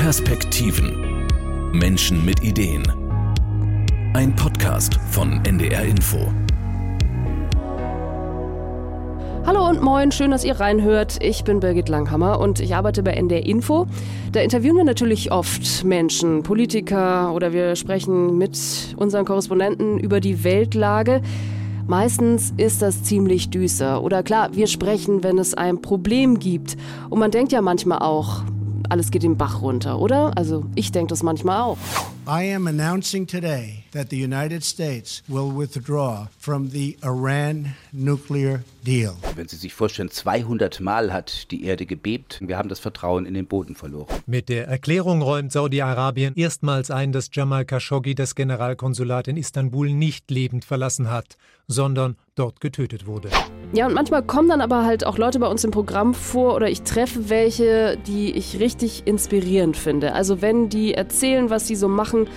Perspektiven. Menschen mit Ideen. Ein Podcast von NDR Info. Hallo und moin, schön, dass ihr reinhört. Ich bin Birgit Langhammer und ich arbeite bei NDR Info. Da interviewen wir natürlich oft Menschen, Politiker oder wir sprechen mit unseren Korrespondenten über die Weltlage. Meistens ist das ziemlich düster. Oder klar, wir sprechen, wenn es ein Problem gibt. Und man denkt ja manchmal auch, alles geht den Bach runter, oder? Also ich denke das manchmal auch. I am announcing today that the United States will withdraw from the Iran nuclear deal. Wenn Sie sich vorstellen, 200 Mal hat die Erde gebebt. Wir haben das Vertrauen in den Boden verloren. Mit der Erklärung räumt Saudi-Arabien erstmals ein, dass Jamal Khashoggi das Generalkonsulat in Istanbul nicht lebend verlassen hat, sondern dort getötet wurde. Ja, und manchmal kommen dann aber halt auch Leute bei uns im Programm vor oder ich treffe welche, die ich richtig inspirierend finde. Also wenn die erzählen, was sie so machen,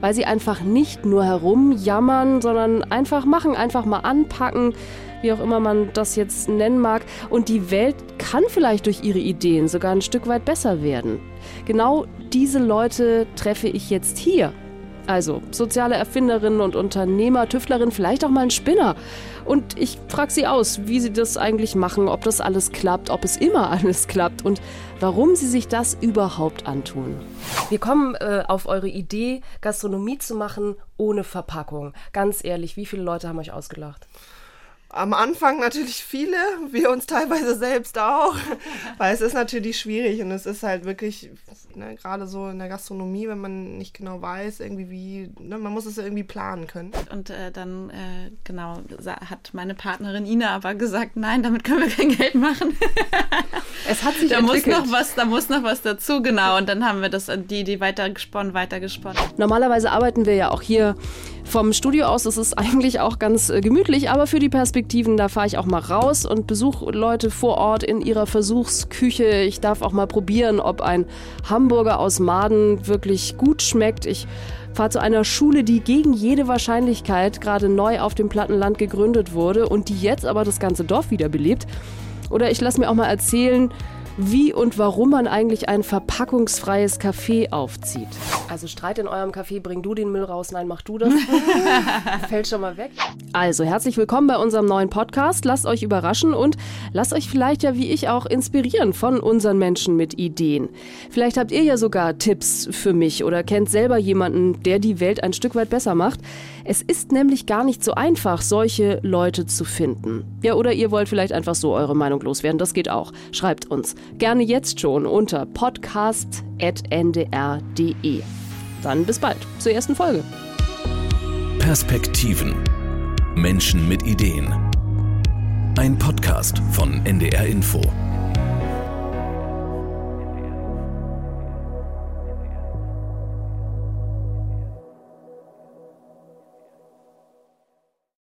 weil sie einfach nicht nur herumjammern, sondern einfach machen, einfach mal anpacken, wie auch immer man das jetzt nennen mag. Und die Welt kann vielleicht durch ihre Ideen sogar ein Stück weit besser werden. Genau diese Leute treffe ich jetzt hier also soziale Erfinderinnen und Unternehmer, Tüftlerin, vielleicht auch mal ein Spinner. Und ich frage sie aus, wie sie das eigentlich machen, ob das alles klappt, ob es immer alles klappt und warum sie sich das überhaupt antun. Wir kommen äh, auf eure Idee, Gastronomie zu machen ohne Verpackung. Ganz ehrlich, wie viele Leute haben euch ausgelacht? Am Anfang natürlich viele, wir uns teilweise selbst auch, weil es ist natürlich schwierig und es ist halt wirklich, ne, gerade so in der Gastronomie, wenn man nicht genau weiß, irgendwie wie, ne, man muss es ja irgendwie planen können. Und äh, dann, äh, genau, hat meine Partnerin Ina aber gesagt, nein, damit können wir kein Geld machen. Es hat sich da entwickelt. muss noch was, da muss noch was dazu, genau. Und dann haben wir das, die Idee weitergesponnen, weitergesponnen. Normalerweise arbeiten wir ja auch hier vom Studio aus. Das ist eigentlich auch ganz äh, gemütlich, aber für die Perspektiven, da fahre ich auch mal raus und besuche Leute vor Ort in ihrer Versuchsküche. Ich darf auch mal probieren, ob ein Hamburger aus Maden wirklich gut schmeckt. Ich fahre zu einer Schule, die gegen jede Wahrscheinlichkeit gerade neu auf dem Plattenland gegründet wurde und die jetzt aber das ganze Dorf wiederbelebt. Oder ich lasse mir auch mal erzählen, wie und warum man eigentlich ein verpackungsfreies Café aufzieht. Also Streit in eurem Café, bring du den Müll raus, nein, mach du das. Fällt schon mal weg. Also herzlich willkommen bei unserem neuen Podcast. Lasst euch überraschen und lasst euch vielleicht ja wie ich auch inspirieren von unseren Menschen mit Ideen. Vielleicht habt ihr ja sogar Tipps für mich oder kennt selber jemanden, der die Welt ein Stück weit besser macht. Es ist nämlich gar nicht so einfach, solche Leute zu finden. Ja, oder ihr wollt vielleicht einfach so eure Meinung loswerden. Das geht auch. Schreibt uns. Gerne jetzt schon unter podcast.ndr.de. Dann bis bald zur ersten Folge. Perspektiven. Menschen mit Ideen. Ein Podcast von NDR Info.